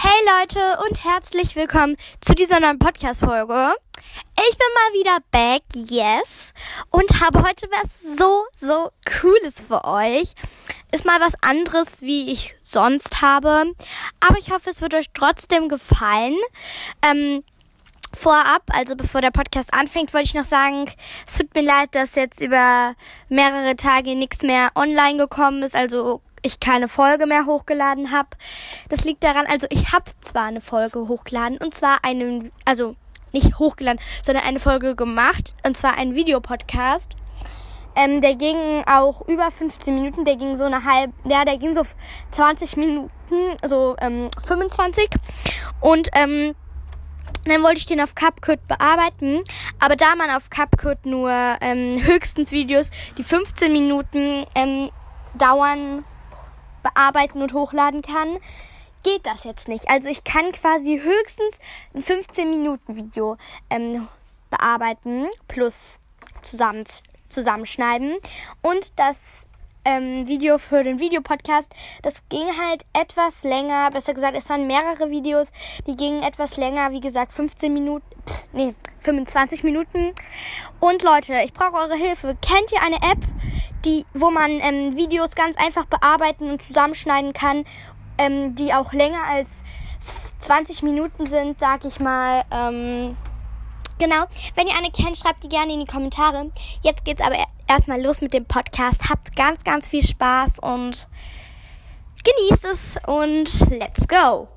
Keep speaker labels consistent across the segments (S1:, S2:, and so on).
S1: Hey Leute und herzlich willkommen zu dieser neuen Podcast-Folge. Ich bin mal wieder back, yes, und habe heute was so, so Cooles für euch. Ist mal was anderes, wie ich sonst habe, aber ich hoffe, es wird euch trotzdem gefallen. Ähm, vorab, also bevor der Podcast anfängt, wollte ich noch sagen, es tut mir leid, dass jetzt über mehrere Tage nichts mehr online gekommen ist, also ich keine Folge mehr hochgeladen habe. Das liegt daran, also ich habe zwar eine Folge hochgeladen und zwar einen, also nicht hochgeladen, sondern eine Folge gemacht und zwar einen Videopodcast. Ähm, der ging auch über 15 Minuten, der ging so eine halbe, ja, der ging so 20 Minuten, so ähm, 25 und ähm, dann wollte ich den auf CapCut bearbeiten, aber da man auf CapCut nur ähm, höchstens Videos, die 15 Minuten ähm, dauern, bearbeiten und hochladen kann, geht das jetzt nicht. Also ich kann quasi höchstens ein 15 Minuten Video ähm, bearbeiten plus zusammen, zusammenschneiden und das ähm, Video für den Videopodcast, das ging halt etwas länger, besser gesagt, es waren mehrere Videos, die gingen etwas länger, wie gesagt, 15 Minuten, pff, nee, 25 Minuten. Und Leute, ich brauche eure Hilfe. Kennt ihr eine App, die, wo man ähm, Videos ganz einfach bearbeiten und zusammenschneiden kann, ähm, die auch länger als 20 Minuten sind, sag ich mal. Ähm, genau. Wenn ihr eine kennt, schreibt die gerne in die Kommentare. Jetzt geht's aber erstmal los mit dem Podcast. Habt ganz, ganz viel Spaß und genießt es und let's go.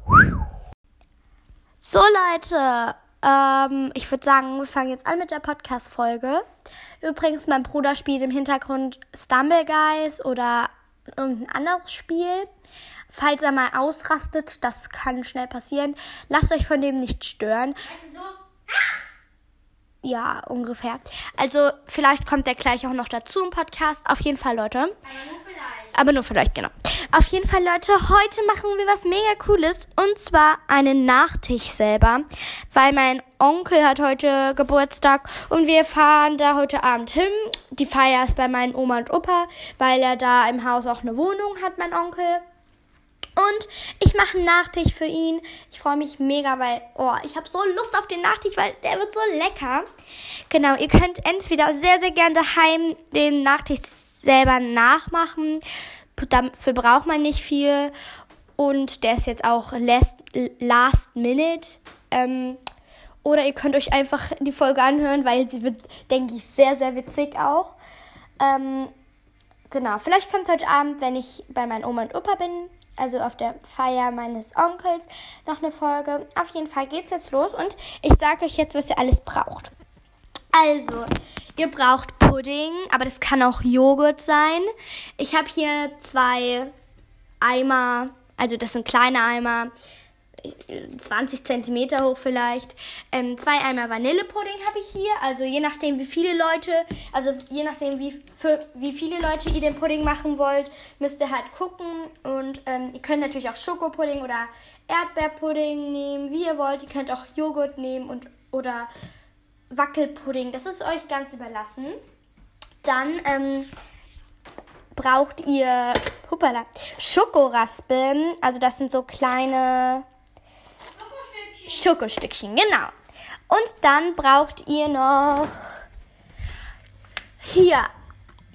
S1: So Leute, ähm, ich würde sagen, wir fangen jetzt an mit der Podcast-Folge. Übrigens, mein Bruder spielt im Hintergrund Stumble Guys oder irgendein anderes Spiel. Falls er mal ausrastet, das kann schnell passieren. Lasst euch von dem nicht stören. Also so. Ja, ungefähr. Also vielleicht kommt der gleich auch noch dazu im Podcast. Auf jeden Fall, Leute. Aber nur vielleicht. Aber nur vielleicht, genau. Auf jeden Fall, Leute, heute machen wir was mega cooles. Und zwar einen Nachtisch selber. Weil mein Onkel hat heute Geburtstag und wir fahren da heute Abend hin. Die Feier ist bei meinen Oma und Opa, weil er da im Haus auch eine Wohnung hat, mein Onkel. Und ich mache einen Nachtisch für ihn. Ich freue mich mega, weil, oh, ich habe so Lust auf den Nachtisch, weil der wird so lecker. Genau, ihr könnt entweder sehr, sehr gerne daheim den Nachtisch selber nachmachen. Dafür braucht man nicht viel. Und der ist jetzt auch last, last minute. Ähm, oder ihr könnt euch einfach die Folge anhören, weil sie wird, denke ich, sehr, sehr witzig auch. Ähm, genau, vielleicht kommt heute Abend, wenn ich bei meinen Oma und Opa bin, also auf der Feier meines Onkels, noch eine Folge. Auf jeden Fall geht's jetzt los und ich sage euch jetzt, was ihr alles braucht. Also, ihr braucht Pudding, aber das kann auch Joghurt sein. Ich habe hier zwei Eimer, also das sind kleine Eimer 20 Zentimeter hoch vielleicht. Ähm, zwei Eimer Vanillepudding habe ich hier. Also je nachdem, wie viele Leute, also je nachdem, wie, für, wie viele Leute ihr den Pudding machen wollt, müsst ihr halt gucken. Und ähm, ihr könnt natürlich auch Schokopudding oder Erdbeerpudding nehmen, wie ihr wollt. Ihr könnt auch Joghurt nehmen und oder Wackelpudding. Das ist euch ganz überlassen. Dann ähm, braucht ihr hoppala, Schokoraspeln. Also das sind so kleine Schokostückchen, genau. Und dann braucht ihr noch hier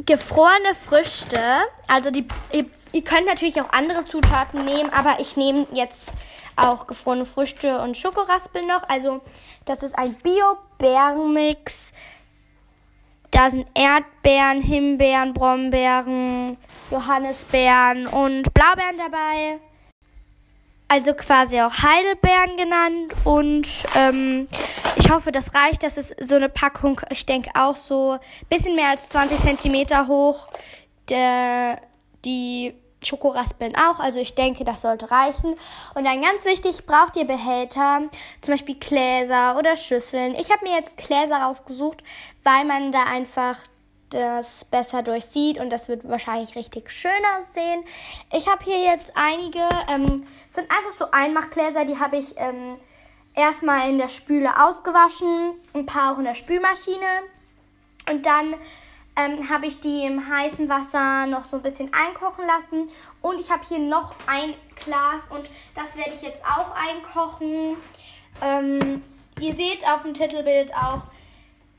S1: gefrorene Früchte. Also die, ihr, ihr könnt natürlich auch andere Zutaten nehmen, aber ich nehme jetzt auch gefrorene Früchte und Schokoraspeln noch. Also das ist ein Bio-Bärenmix. Da sind Erdbeeren, Himbeeren, Brombeeren, Johannisbeeren und Blaubeeren dabei also quasi auch Heidelbeeren genannt. Und ähm, ich hoffe, das reicht. Das ist so eine Packung, ich denke auch so ein bisschen mehr als 20 Zentimeter hoch. Der, die Schokoraspeln auch. Also ich denke, das sollte reichen. Und dann ganz wichtig, braucht ihr Behälter, zum Beispiel Gläser oder Schüsseln. Ich habe mir jetzt Gläser rausgesucht, weil man da einfach das besser durchsieht und das wird wahrscheinlich richtig schön aussehen. Ich habe hier jetzt einige, ähm, sind einfach so Einmachgläser, die habe ich ähm, erstmal in der Spüle ausgewaschen, ein paar auch in der Spülmaschine und dann ähm, habe ich die im heißen Wasser noch so ein bisschen einkochen lassen. Und ich habe hier noch ein Glas und das werde ich jetzt auch einkochen. Ähm, ihr seht auf dem Titelbild auch,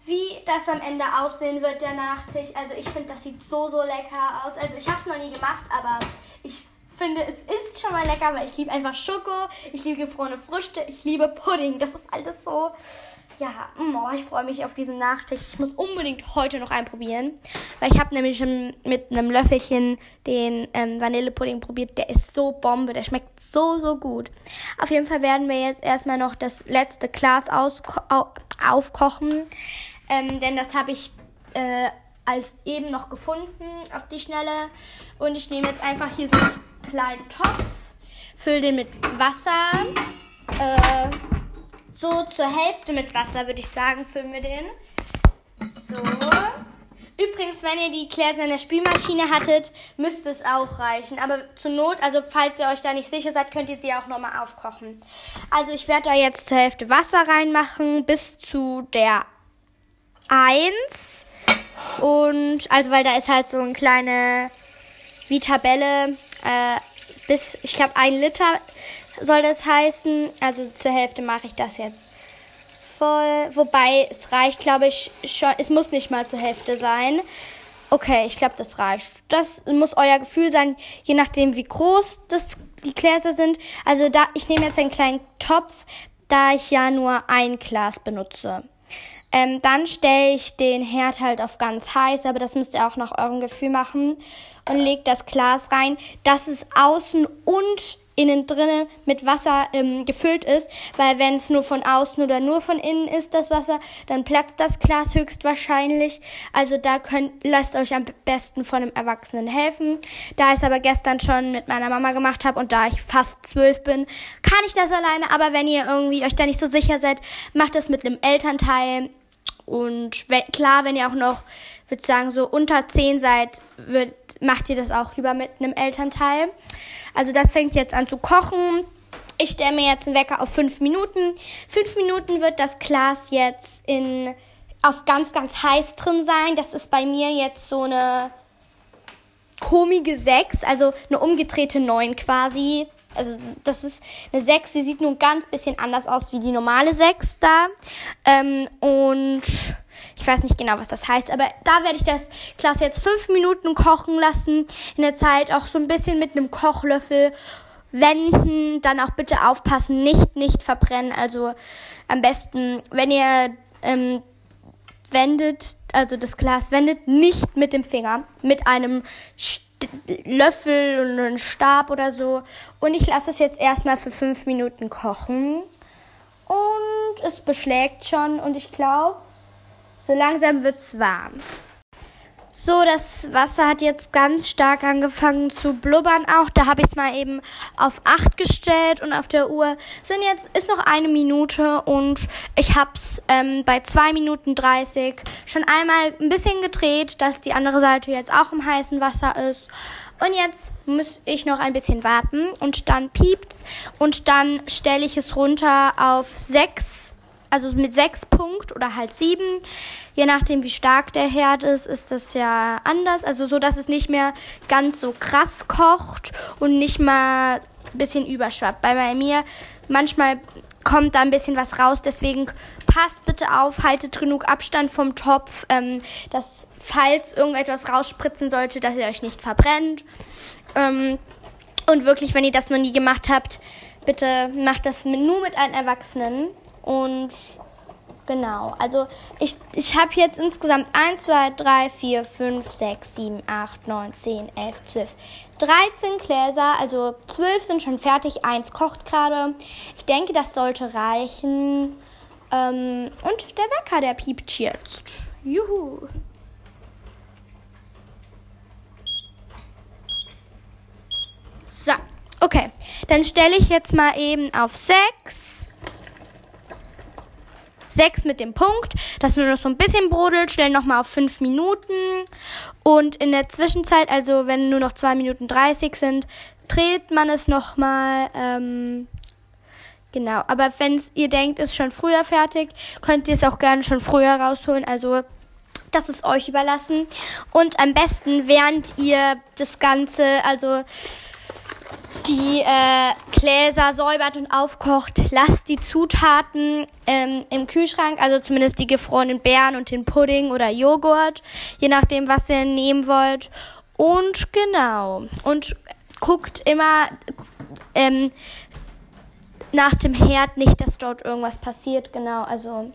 S1: wie das am Ende aussehen wird, der Nachtisch. Also ich finde, das sieht so, so lecker aus. Also ich habe es noch nie gemacht, aber ich finde, es ist schon mal lecker, weil ich liebe einfach Schoko, ich liebe gefrorene Früchte, ich liebe Pudding. Das ist alles so ja, mm, oh, ich freue mich auf diesen Nachtisch. Ich muss unbedingt heute noch einen probieren. Weil ich habe nämlich schon mit einem Löffelchen den ähm, Vanillepudding probiert. Der ist so Bombe. Der schmeckt so, so gut. Auf jeden Fall werden wir jetzt erstmal noch das letzte Glas aufkochen. Ähm, denn das habe ich äh, als eben noch gefunden auf die Schnelle. Und ich nehme jetzt einfach hier so einen kleinen Topf, fülle den mit Wasser. Äh, so zur Hälfte mit Wasser, würde ich sagen, füllen wir den. So. Übrigens, wenn ihr die Gläser in der Spülmaschine hattet, müsste es auch reichen. Aber zur Not, also falls ihr euch da nicht sicher seid, könnt ihr sie auch nochmal aufkochen. Also ich werde da jetzt zur Hälfte Wasser reinmachen, bis zu der 1. Und, also weil da ist halt so eine kleine, wie Tabelle, äh, bis, ich glaube, ein Liter soll das heißen. Also zur Hälfte mache ich das jetzt voll. Wobei es reicht, glaube ich, schon. Es muss nicht mal zur Hälfte sein. Okay, ich glaube, das reicht. Das muss euer Gefühl sein, je nachdem, wie groß das, die Gläser sind. Also da, ich nehme jetzt einen kleinen Topf, da ich ja nur ein Glas benutze. Ähm, dann stelle ich den Herd halt auf ganz heiß, aber das müsst ihr auch nach eurem Gefühl machen. Und legt das Glas rein, dass es außen und innen drinnen mit Wasser ähm, gefüllt ist, weil wenn es nur von außen oder nur von innen ist, das Wasser, dann platzt das Glas höchstwahrscheinlich. Also da könnt, lasst euch am besten von einem Erwachsenen helfen. Da ich es aber gestern schon mit meiner Mama gemacht habe und da ich fast zwölf bin, kann ich das alleine. Aber wenn ihr irgendwie euch da nicht so sicher seid, macht das mit einem Elternteil. Und wenn, klar, wenn ihr auch noch, würde sagen, so unter zehn seid, wird, macht ihr das auch lieber mit einem Elternteil. Also das fängt jetzt an zu kochen. Ich stelle mir jetzt einen Wecker auf 5 Minuten. 5 Minuten wird das Glas jetzt in, auf ganz, ganz heiß drin sein. Das ist bei mir jetzt so eine komische 6, also eine umgedrehte 9 quasi. Also das ist eine 6, sie sieht nur ein ganz bisschen anders aus wie die normale 6 da. Ähm, und ich weiß nicht genau, was das heißt, aber da werde ich das Glas jetzt fünf Minuten kochen lassen. In der Zeit auch so ein bisschen mit einem Kochlöffel wenden. Dann auch bitte aufpassen, nicht, nicht verbrennen. Also am besten, wenn ihr ähm, wendet, also das Glas wendet, nicht mit dem Finger, mit einem St Löffel und einem Stab oder so. Und ich lasse es jetzt erstmal für fünf Minuten kochen. Und es beschlägt schon und ich glaube, so langsam wird es warm. So, das Wasser hat jetzt ganz stark angefangen zu blubbern auch. Da habe ich es mal eben auf 8 gestellt und auf der Uhr sind jetzt ist noch eine Minute und ich habe es ähm, bei 2 Minuten 30 schon einmal ein bisschen gedreht, dass die andere Seite jetzt auch im heißen Wasser ist. Und jetzt muss ich noch ein bisschen warten und dann piept's und dann stelle ich es runter auf 6 also mit sechs Punkt oder halt sieben. Je nachdem, wie stark der Herd ist, ist das ja anders. Also so, dass es nicht mehr ganz so krass kocht und nicht mal ein bisschen überschwappt. Bei mir manchmal kommt da ein bisschen was raus. Deswegen passt bitte auf, haltet genug Abstand vom Topf, ähm, dass falls irgendetwas rausspritzen sollte, dass ihr euch nicht verbrennt. Ähm, und wirklich, wenn ihr das noch nie gemacht habt, bitte macht das nur mit einem Erwachsenen. Und genau, also ich, ich habe jetzt insgesamt 1, 2, 3, 4, 5, 6, 7, 8, 9, 10, 11, 12, 13 Gläser. Also 12 sind schon fertig, 1 kocht gerade. Ich denke, das sollte reichen. Ähm, und der Wecker, der piept jetzt. Juhu. So, okay. Dann stelle ich jetzt mal eben auf 6. 6 mit dem Punkt, dass nur noch so ein bisschen brodelt, stellen nochmal auf 5 Minuten. Und in der Zwischenzeit, also wenn nur noch 2 Minuten 30 sind, dreht man es nochmal. Ähm, genau, aber wenn ihr denkt, ist schon früher fertig, könnt ihr es auch gerne schon früher rausholen. Also Das ist euch überlassen. Und am besten, während ihr das Ganze, also die äh, Gläser säubert und aufkocht, lasst die Zutaten ähm, im Kühlschrank, also zumindest die gefrorenen Beeren und den Pudding oder Joghurt, je nachdem, was ihr nehmen wollt. Und genau. Und guckt immer ähm, nach dem Herd nicht, dass dort irgendwas passiert. Genau. Also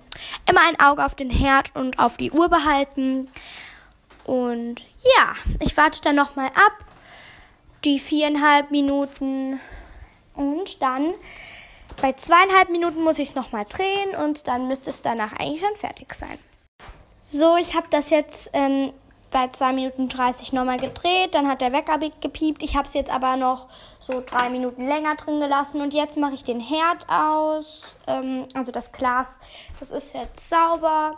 S1: immer ein Auge auf den Herd und auf die Uhr behalten. Und ja, ich warte dann nochmal ab. Die viereinhalb Minuten. Und dann bei zweieinhalb Minuten muss ich es nochmal drehen und dann müsste es danach eigentlich schon fertig sein. So, ich habe das jetzt ähm, bei 2 Minuten 30 nochmal gedreht, dann hat der Wecker gepiept. Ich habe es jetzt aber noch so 3 Minuten länger drin gelassen und jetzt mache ich den Herd aus. Ähm, also das Glas, das ist jetzt sauber.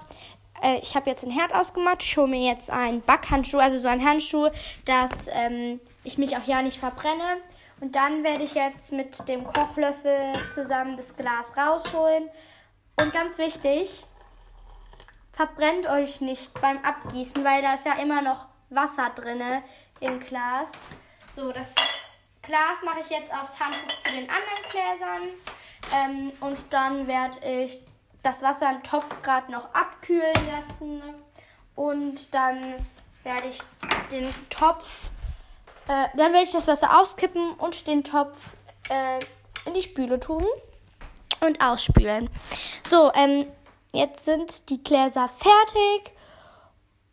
S1: Äh, ich habe jetzt den Herd ausgemacht. Ich hole mir jetzt einen Backhandschuh, also so einen Handschuh, dass ähm, ich mich auch ja nicht verbrenne. Und dann werde ich jetzt mit dem Kochlöffel zusammen das Glas rausholen. Und ganz wichtig, verbrennt euch nicht beim Abgießen, weil da ist ja immer noch Wasser drinne im Glas. So, das Glas mache ich jetzt aufs Handtuch zu den anderen Gläsern. Ähm, und dann werde ich das Wasser im Topf gerade noch abkühlen lassen. Und dann werde ich den Topf, äh, dann werde ich das Wasser auskippen und den Topf äh, in die Spüle tun und ausspülen. So, ähm, Jetzt sind die Gläser fertig.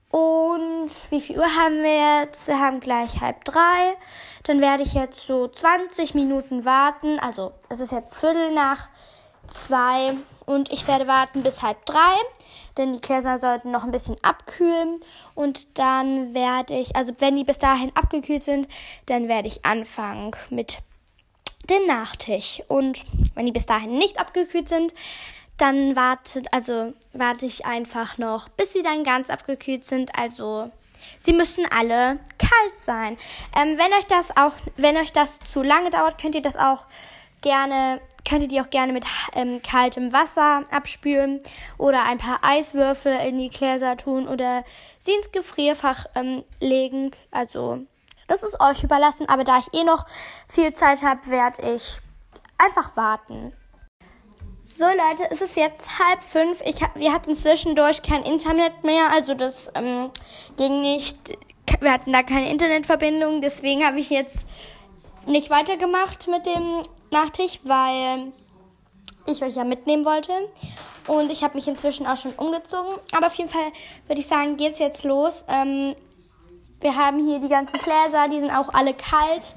S1: Und wie viel Uhr haben wir jetzt? Wir haben gleich halb drei. Dann werde ich jetzt so 20 Minuten warten. Also es ist jetzt Viertel nach zwei und ich werde warten bis halb drei, denn die Gläser sollten noch ein bisschen abkühlen und dann werde ich, also wenn die bis dahin abgekühlt sind, dann werde ich anfangen mit dem Nachtisch und wenn die bis dahin nicht abgekühlt sind, dann wartet, also warte ich einfach noch, bis sie dann ganz abgekühlt sind. Also sie müssen alle kalt sein. Ähm, wenn euch das auch, wenn euch das zu lange dauert, könnt ihr das auch gerne, könnt ihr die auch gerne mit ähm, kaltem Wasser abspülen oder ein paar Eiswürfel in die Gläser tun oder sie ins Gefrierfach ähm, legen. Also das ist euch überlassen, aber da ich eh noch viel Zeit habe, werde ich einfach warten. So Leute, es ist jetzt halb fünf. Ich, wir hatten zwischendurch kein Internet mehr, also das ähm, ging nicht. Wir hatten da keine Internetverbindung, deswegen habe ich jetzt nicht weitergemacht mit dem Nachtisch, weil ich euch ja mitnehmen wollte. Und ich habe mich inzwischen auch schon umgezogen. Aber auf jeden Fall würde ich sagen, geht es jetzt los. Ähm, wir haben hier die ganzen Gläser, die sind auch alle kalt.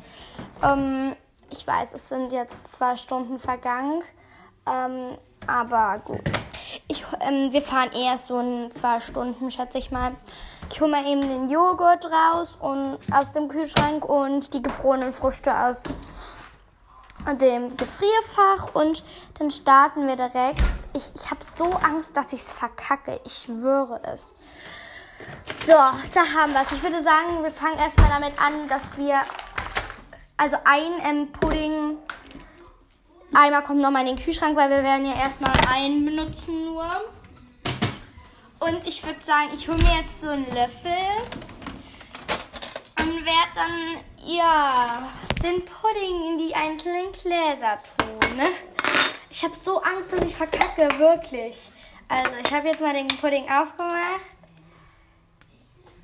S1: Ähm, ich weiß, es sind jetzt zwei Stunden vergangen. Ähm, aber gut. Ich, ähm, wir fahren erst so in zwei Stunden, schätze ich mal. Ich hole mal eben den Joghurt raus und aus dem Kühlschrank und die gefrorenen Früchte aus dem Gefrierfach und dann starten wir direkt. Ich, ich habe so Angst, dass ich es verkacke. Ich schwöre es. So, da haben wir es. Ich würde sagen, wir fangen erstmal damit an, dass wir also ein ähm, Pudding Eimer kommt nochmal in den Kühlschrank, weil wir werden ja erstmal einen benutzen nur. Und ich würde sagen, ich hole mir jetzt so einen Löffel und werde dann, ja, den Pudding in die einzelnen Gläser tun. Ne? Ich habe so Angst, dass ich verkacke, wirklich. Also, ich habe jetzt mal den Pudding aufgemacht.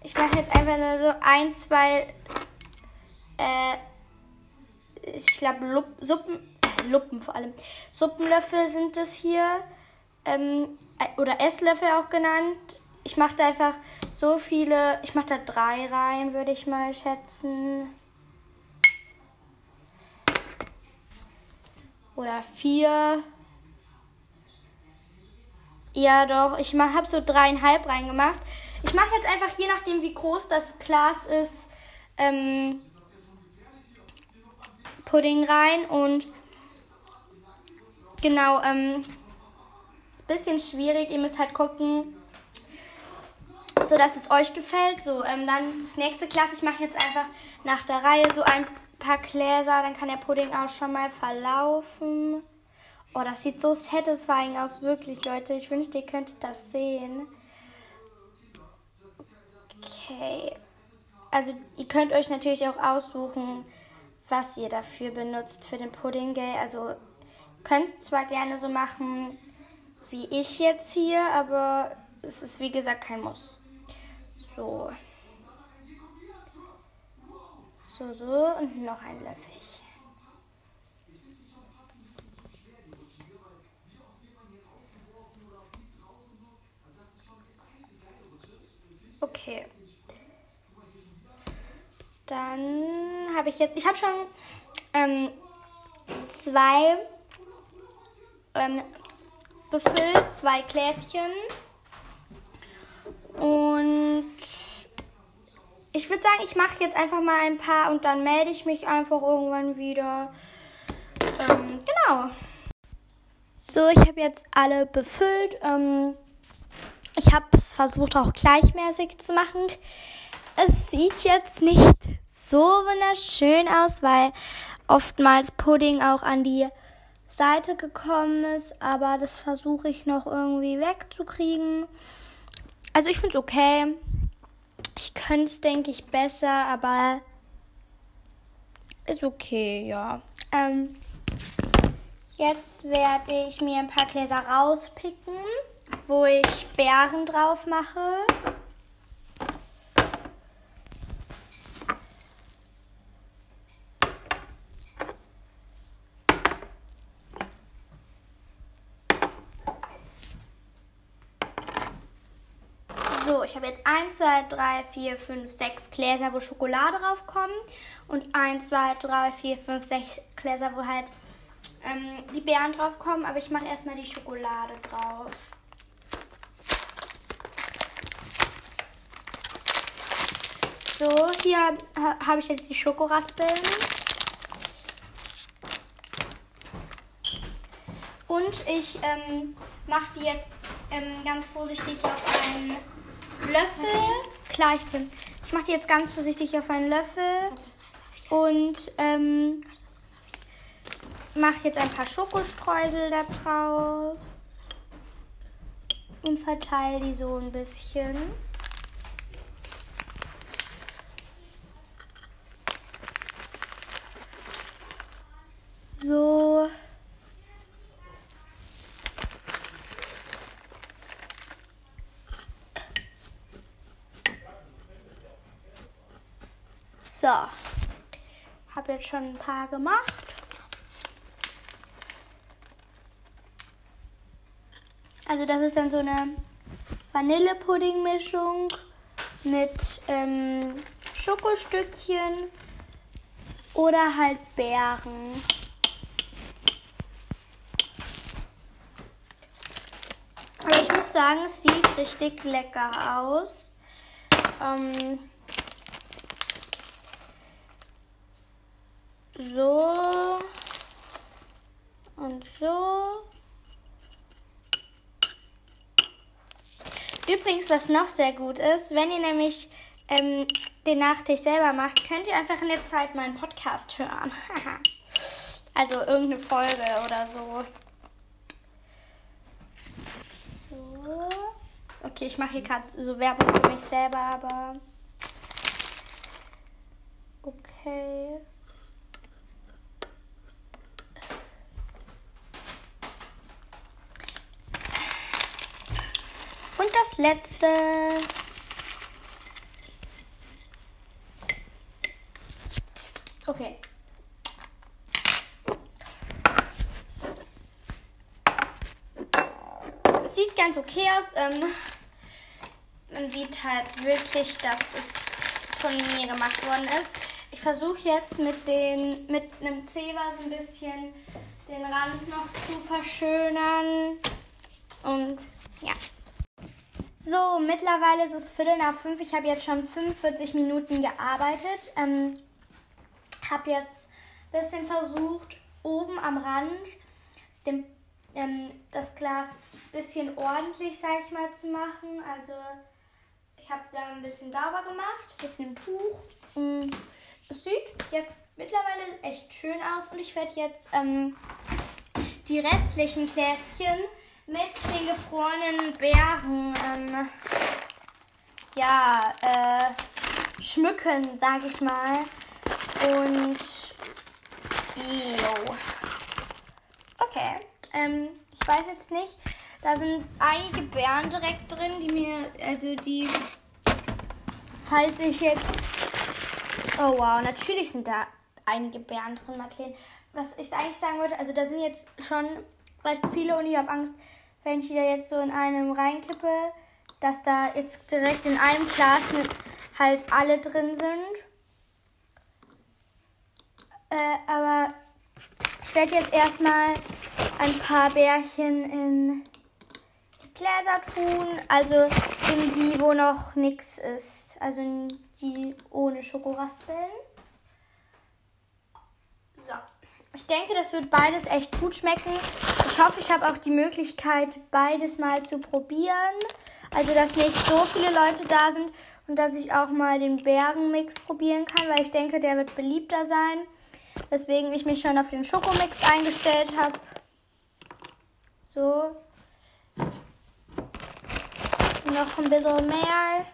S1: Ich mache jetzt einfach nur so ein, zwei, äh, ich glaube, Suppen, Luppen vor allem. Suppenlöffel sind es hier. Ähm, oder Esslöffel auch genannt. Ich mache da einfach so viele. Ich mache da drei rein, würde ich mal schätzen. Oder vier. Ja, doch. Ich habe so dreieinhalb reingemacht. Ich mache jetzt einfach, je nachdem, wie groß das Glas ist, ähm, Pudding rein und Genau, ähm, ist ein bisschen schwierig. Ihr müsst halt gucken, so dass es euch gefällt. So, ähm, dann das nächste Glas. Ich mache jetzt einfach nach der Reihe so ein paar Gläser. Dann kann der Pudding auch schon mal verlaufen. Oh, das sieht so satisfying aus, wirklich, Leute. Ich wünschte, ihr könntet das sehen. Okay. Also ihr könnt euch natürlich auch aussuchen, was ihr dafür benutzt für den Pudding, gell? Also könnt es zwar gerne so machen wie ich jetzt hier, aber es ist wie gesagt kein Muss. So. So, so und noch ein Löffelchen. Okay. Dann habe ich jetzt, ich habe schon ähm, zwei ähm, befüllt, zwei Gläschen. Würde sagen, ich mache jetzt einfach mal ein paar und dann melde ich mich einfach irgendwann wieder. Ähm, genau. So, ich habe jetzt alle befüllt. Ähm, ich habe es versucht auch gleichmäßig zu machen. Es sieht jetzt nicht so wunderschön aus, weil oftmals Pudding auch an die Seite gekommen ist, aber das versuche ich noch irgendwie wegzukriegen. Also ich finde es okay. Ich könnte es, denke ich, besser, aber ist okay, ja. Ähm, jetzt werde ich mir ein paar Gläser rauspicken, wo ich Beeren drauf mache. So, ich habe jetzt 1, 2, 3, 4, 5, 6 Gläser, wo Schokolade draufkommt. Und 1, 2, 3, 4, 5, 6 Gläser, wo halt ähm, die Beeren draufkommen. Aber ich mache erstmal die Schokolade drauf. So, hier ha habe ich jetzt die Schokoraspeln. Und ich ähm, mache die jetzt ähm, ganz vorsichtig auf einen Löffel. Gleich, Tim. Ich mache die jetzt ganz vorsichtig auf einen Löffel. Und ähm, mache jetzt ein paar Schokostreusel da drauf. Und verteile die so ein bisschen. So. Habe jetzt schon ein paar gemacht. Also das ist dann so eine Vanillepudding-Mischung mit ähm, Schokostückchen oder halt Beeren. Aber ich muss sagen, es sieht richtig lecker aus. Ähm, so und so. Übrigens, was noch sehr gut ist, wenn ihr nämlich ähm, den Nachtisch selber macht, könnt ihr einfach in der Zeit meinen Podcast hören. also irgendeine Folge oder so. So. Okay, ich mache hier gerade so Werbung für mich selber, aber. Okay. Und das letzte. Okay. Sieht ganz okay aus. Ähm, man sieht halt wirklich, dass es von mir gemacht worden ist. Ich versuche jetzt mit, den, mit einem Zewa so ein bisschen den Rand noch zu verschönern. Und ja. So, mittlerweile ist es Viertel nach fünf. Ich habe jetzt schon 45 Minuten gearbeitet. Ähm, habe jetzt ein bisschen versucht, oben am Rand dem, ähm, das Glas ein bisschen ordentlich, sag ich mal, zu machen. Also ich habe da ein bisschen sauber gemacht mit einem Tuch. Mm, es sieht jetzt mittlerweile echt schön aus und ich werde jetzt ähm, die restlichen Gläschen mit den gefrorenen Beeren ähm, ja, äh, schmücken, sag ich mal. Und, jo. Okay, ähm, ich weiß jetzt nicht. Da sind einige Bären direkt drin, die mir, also die, falls ich jetzt, oh wow, natürlich sind da einige Bären drin, Martin. Was ich eigentlich sagen wollte, also da sind jetzt schon recht viele und ich habe Angst, wenn ich die da jetzt so in einem reinkippe, dass da jetzt direkt in einem Glas halt alle drin sind. Äh, aber ich werde jetzt erstmal ein paar Bärchen in die Gläser tun. Also in die, wo noch nichts ist. Also in die ohne Schokoraspeln. So. Ich denke, das wird beides echt gut schmecken. Ich hoffe, ich habe auch die Möglichkeit, beides mal zu probieren. Also, dass nicht so viele Leute da sind und dass ich auch mal den Bärenmix probieren kann, weil ich denke, der wird beliebter sein. Deswegen ich mich schon auf den Schokomix eingestellt habe. So. Noch ein bisschen mehr.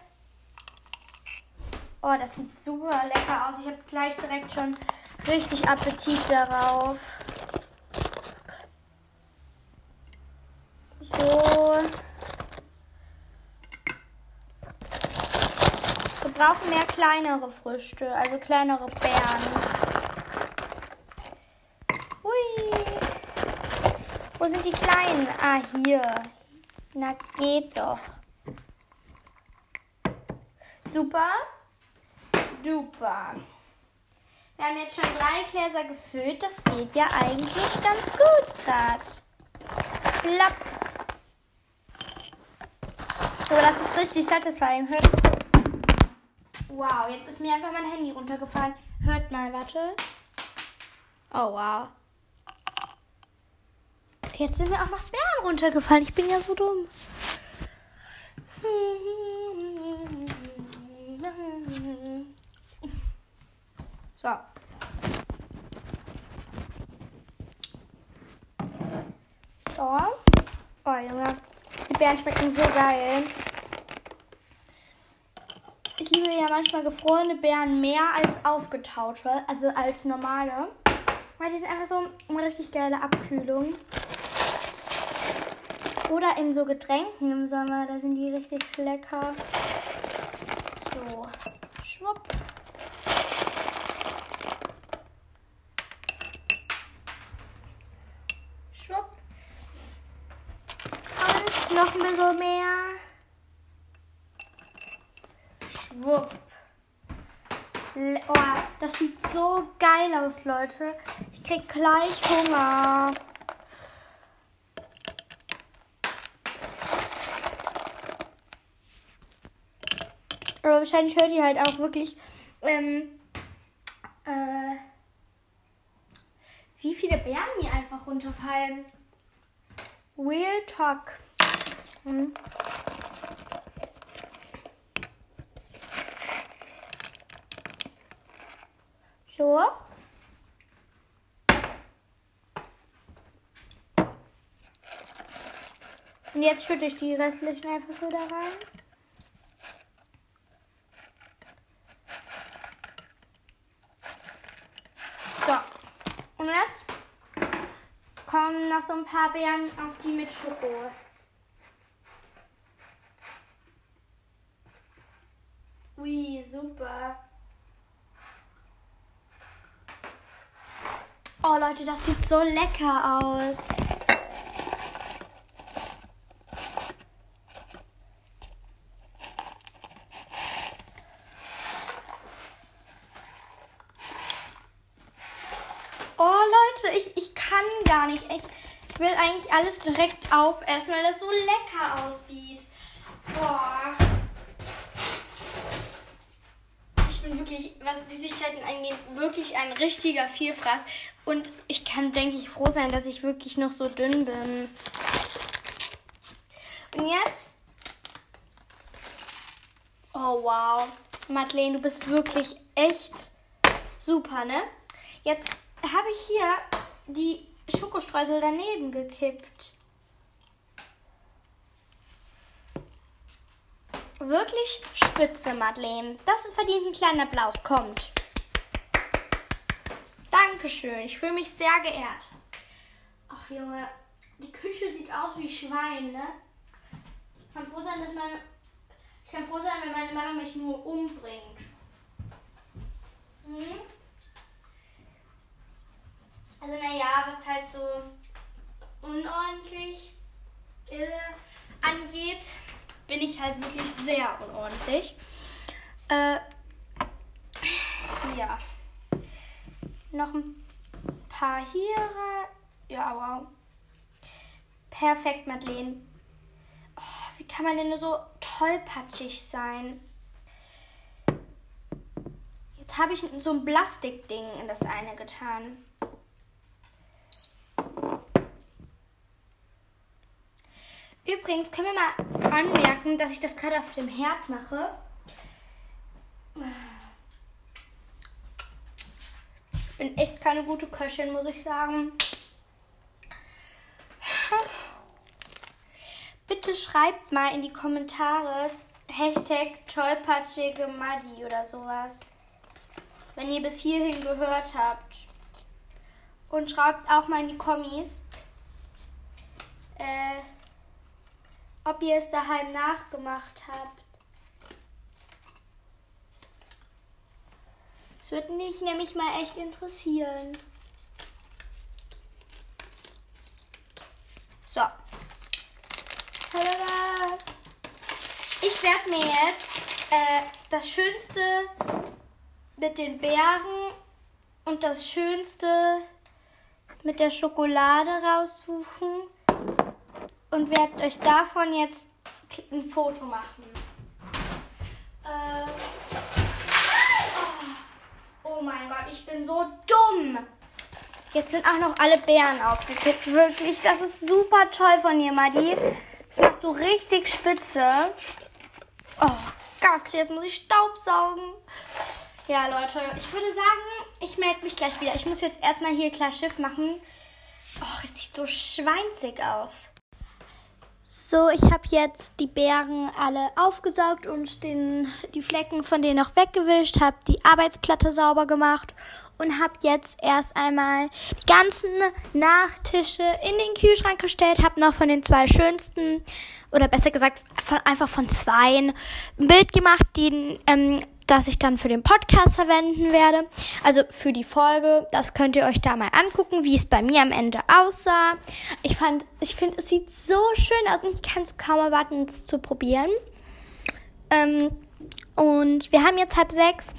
S1: Oh, das sieht super lecker aus. Ich habe gleich direkt schon richtig Appetit darauf. So. Wir brauchen mehr kleinere Früchte, also kleinere Beeren. Hui. Wo sind die kleinen? Ah, hier. Na, geht doch. Super. Duper. Wir haben jetzt schon drei Gläser gefüllt. Das geht ja eigentlich ganz gut gerade. Plapp. So, das ist richtig satisfying. Hört. Wow, jetzt ist mir einfach mein Handy runtergefallen. Hört mal, warte. Oh, wow. Jetzt sind mir auch noch Bären runtergefallen. Ich bin ja so dumm. So. So. Oh, Junge. Die Beeren schmecken so geil. Ich liebe ja manchmal gefrorene Beeren mehr als aufgetaute, also als normale. Weil die sind einfach so eine richtig geile Abkühlung. Oder in so Getränken im Sommer, da sind die richtig lecker. So, schwupp. Schwupp. Und noch ein bisschen mehr. Schwupp. Oh, das sieht so aus, Leute. Ich krieg gleich Hunger. Aber wahrscheinlich hört ihr halt auch wirklich, ähm, äh, wie viele Bären mir einfach runterfallen. Real Talk. Hm. So. Und jetzt schütte ich die restlichen einfach so da rein. So. Und jetzt kommen noch so ein paar Beeren auf die mit Schoko. Ui, super. Oh Leute, das sieht so lecker aus. Oh Leute, ich, ich kann gar nicht. Ich will eigentlich alles direkt aufessen, weil das so lecker aussieht. Boah. Ich bin wirklich, was Süßigkeiten angeht, wirklich ein richtiger Vielfraß. Und ich kann, denke ich, froh sein, dass ich wirklich noch so dünn bin. Und jetzt. Oh wow. Madeleine, du bist wirklich echt super, ne? Jetzt habe ich hier die Schokostreusel daneben gekippt. wirklich spitze, Madeleine. Das verdient ein kleiner Applaus. Kommt. Dankeschön. Ich fühle mich sehr geehrt. Ach, Junge. Die Küche sieht aus wie Schwein, ne? Ich kann froh sein, dass meine. Ich kann froh sein, wenn meine Mama mich nur umbringt. Hm? Also, naja, was halt so unordentlich äh, angeht, bin ich halt wirklich sehr unordentlich. Äh, ja. Noch ein paar hier. Ja, wow. Perfekt, Madeleine. Oh, wie kann man denn nur so tollpatschig sein? Jetzt habe ich so ein Plastikding in das eine getan. Übrigens können wir mal anmerken, dass ich das gerade auf dem Herd mache. Ich bin echt keine gute Köchin, muss ich sagen. Bitte schreibt mal in die Kommentare Hashtag tollpatschige Madi oder sowas. Wenn ihr bis hierhin gehört habt. Und schreibt auch mal in die Kommis, äh, ob ihr es daheim nachgemacht habt. Das würde mich nämlich mal echt interessieren. So. Ich werde mir jetzt äh, das Schönste mit den Beeren und das Schönste mit der Schokolade raussuchen und werde euch davon jetzt ein Foto machen. Äh, oh, oh mein Gott, ich bin so dumm. Jetzt sind auch noch alle Beeren ausgekippt. Wirklich, das ist super toll von dir, Madi. Das machst du richtig spitze. Oh Gott, jetzt muss ich Staubsaugen. Ja, Leute, ich würde sagen, ich melde mich gleich wieder. Ich muss jetzt erstmal hier klar Schiff machen. Oh, es sieht so schweinzig aus. So, ich habe jetzt die Beeren alle aufgesaugt und den, die Flecken von denen noch weggewischt, habe die Arbeitsplatte sauber gemacht und habe jetzt erst einmal die ganzen Nachtische in den Kühlschrank gestellt, habe noch von den zwei schönsten oder besser gesagt von, einfach von zweien ein Bild gemacht, die ähm, das ich dann für den Podcast verwenden werde. Also für die Folge. Das könnt ihr euch da mal angucken, wie es bei mir am Ende aussah. Ich fand, ich finde, es sieht so schön aus und ich kann es kaum erwarten, es zu probieren. Ähm, und wir haben jetzt halb sechs.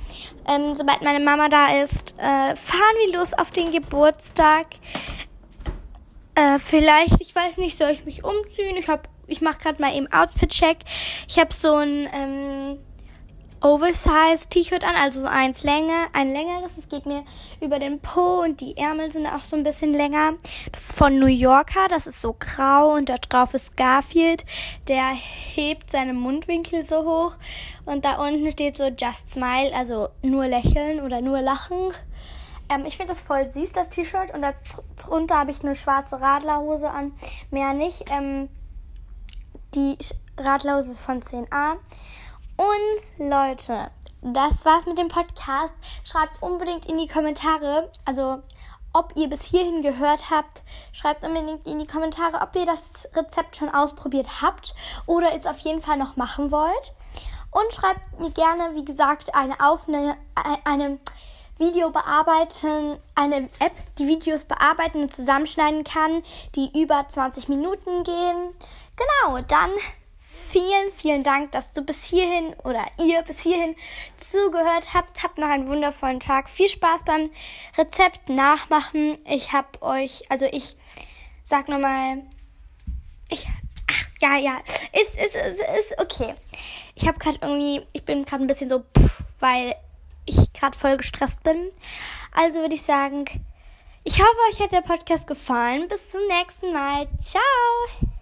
S1: Ähm, sobald meine Mama da ist, äh, fahren wir los auf den Geburtstag. Äh, vielleicht, ich weiß nicht, soll ich mich umziehen? Ich habe, ich mache gerade mal eben Outfit-Check. Ich habe so ein ähm, Oversize T-Shirt an, also so eins Länge, ein längeres. Es geht mir über den Po und die Ärmel sind auch so ein bisschen länger. Das ist von New Yorker, das ist so grau und da drauf ist Garfield. Der hebt seine Mundwinkel so hoch und da unten steht so Just Smile, also nur lächeln oder nur lachen. Ähm, ich finde das voll süß, das T-Shirt und darunter habe ich eine schwarze Radlerhose an, mehr nicht. Ähm, die Radlerhose ist von 10a. Und Leute, das war's mit dem Podcast. Schreibt unbedingt in die Kommentare, also ob ihr bis hierhin gehört habt. Schreibt unbedingt in die Kommentare, ob ihr das Rezept schon ausprobiert habt oder es auf jeden Fall noch machen wollt. Und schreibt mir gerne, wie gesagt, eine Aufnahme, eine Video bearbeiten, eine App, die Videos bearbeiten und zusammenschneiden kann, die über 20 Minuten gehen. Genau, dann vielen, vielen Dank, dass du bis hierhin oder ihr bis hierhin zugehört habt. Habt noch einen wundervollen Tag. Viel Spaß beim Rezept nachmachen. Ich hab euch, also ich sag nochmal, ich, ach, ja, ja, ist, ist, ist, ist okay. Ich habe gerade irgendwie, ich bin gerade ein bisschen so, pff, weil ich gerade voll gestresst bin. Also würde ich sagen, ich hoffe, euch hat der Podcast gefallen. Bis zum nächsten Mal. Ciao.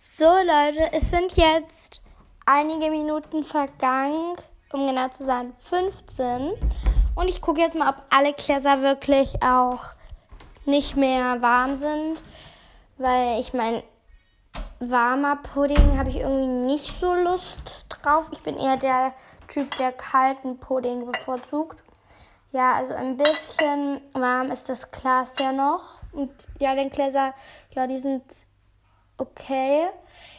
S1: So Leute, es sind jetzt einige Minuten vergangen, um genau zu sein 15. Und ich gucke jetzt mal, ob alle Gläser wirklich auch nicht mehr warm sind. Weil ich meine, warmer Pudding habe ich irgendwie nicht so Lust drauf. Ich bin eher der Typ, der kalten Pudding bevorzugt. Ja, also ein bisschen warm ist das Glas ja noch. Und ja, den Gläser, ja, die sind okay.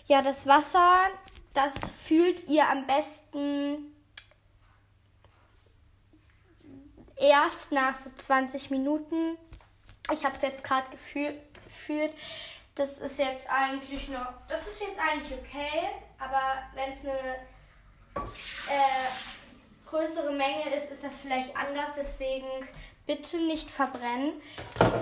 S1: Ja, das Wasser, das fühlt ihr am besten erst nach so 20 Minuten. Ich habe es jetzt gerade gefühlt. Das ist jetzt eigentlich noch, das ist jetzt eigentlich okay, aber wenn es eine äh, größere Menge ist, ist das vielleicht anders. Deswegen bitte nicht verbrennen.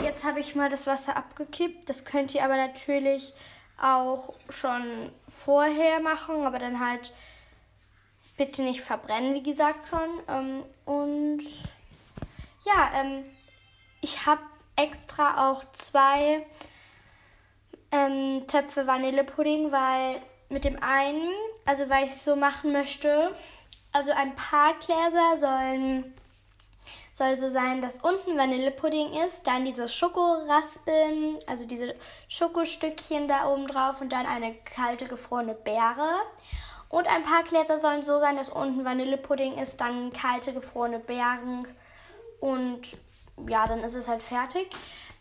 S1: Jetzt habe ich mal das Wasser abgekippt. Das könnt ihr aber natürlich auch schon vorher machen, aber dann halt bitte nicht verbrennen, wie gesagt schon. Ähm, und ja, ähm, ich habe extra auch zwei ähm, Töpfe Vanillepudding, weil mit dem einen, also weil ich es so machen möchte, also ein paar Gläser sollen soll so sein, dass unten Vanillepudding ist, dann diese Schokoraspeln, also diese Schokostückchen da oben drauf und dann eine kalte gefrorene Beere. Und ein paar Gläser sollen so sein, dass unten Vanillepudding ist, dann kalte gefrorene Beeren und ja, dann ist es halt fertig.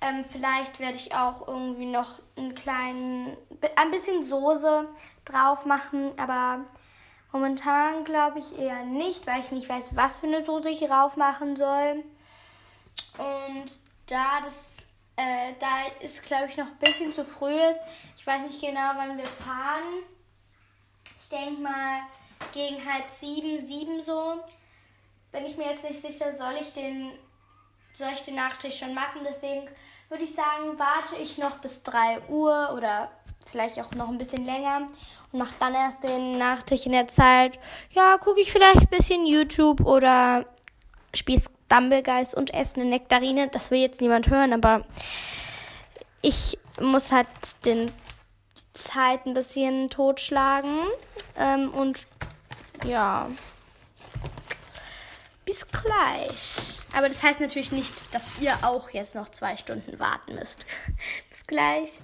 S1: Ähm, vielleicht werde ich auch irgendwie noch einen kleinen, ein bisschen Soße drauf machen, aber momentan glaube ich eher nicht, weil ich nicht weiß, was für eine Soße ich drauf machen soll. Und da das, äh, da ist glaube ich noch ein bisschen zu früh ist, ich weiß nicht genau, wann wir fahren. Ich denke mal gegen halb sieben, sieben so. Bin ich mir jetzt nicht sicher, soll ich den, soll ich den Nachtisch schon machen. Deswegen würde ich sagen, warte ich noch bis 3 Uhr oder vielleicht auch noch ein bisschen länger und mache dann erst den Nachtisch in der Zeit. Ja, gucke ich vielleicht ein bisschen YouTube oder spiele Stumblegeist und esse eine Nektarine. Das will jetzt niemand hören, aber ich muss halt den Zeit ein bisschen totschlagen. Ähm, und ja, bis gleich. Aber das heißt natürlich nicht, dass ihr auch jetzt noch zwei Stunden warten müsst. bis gleich.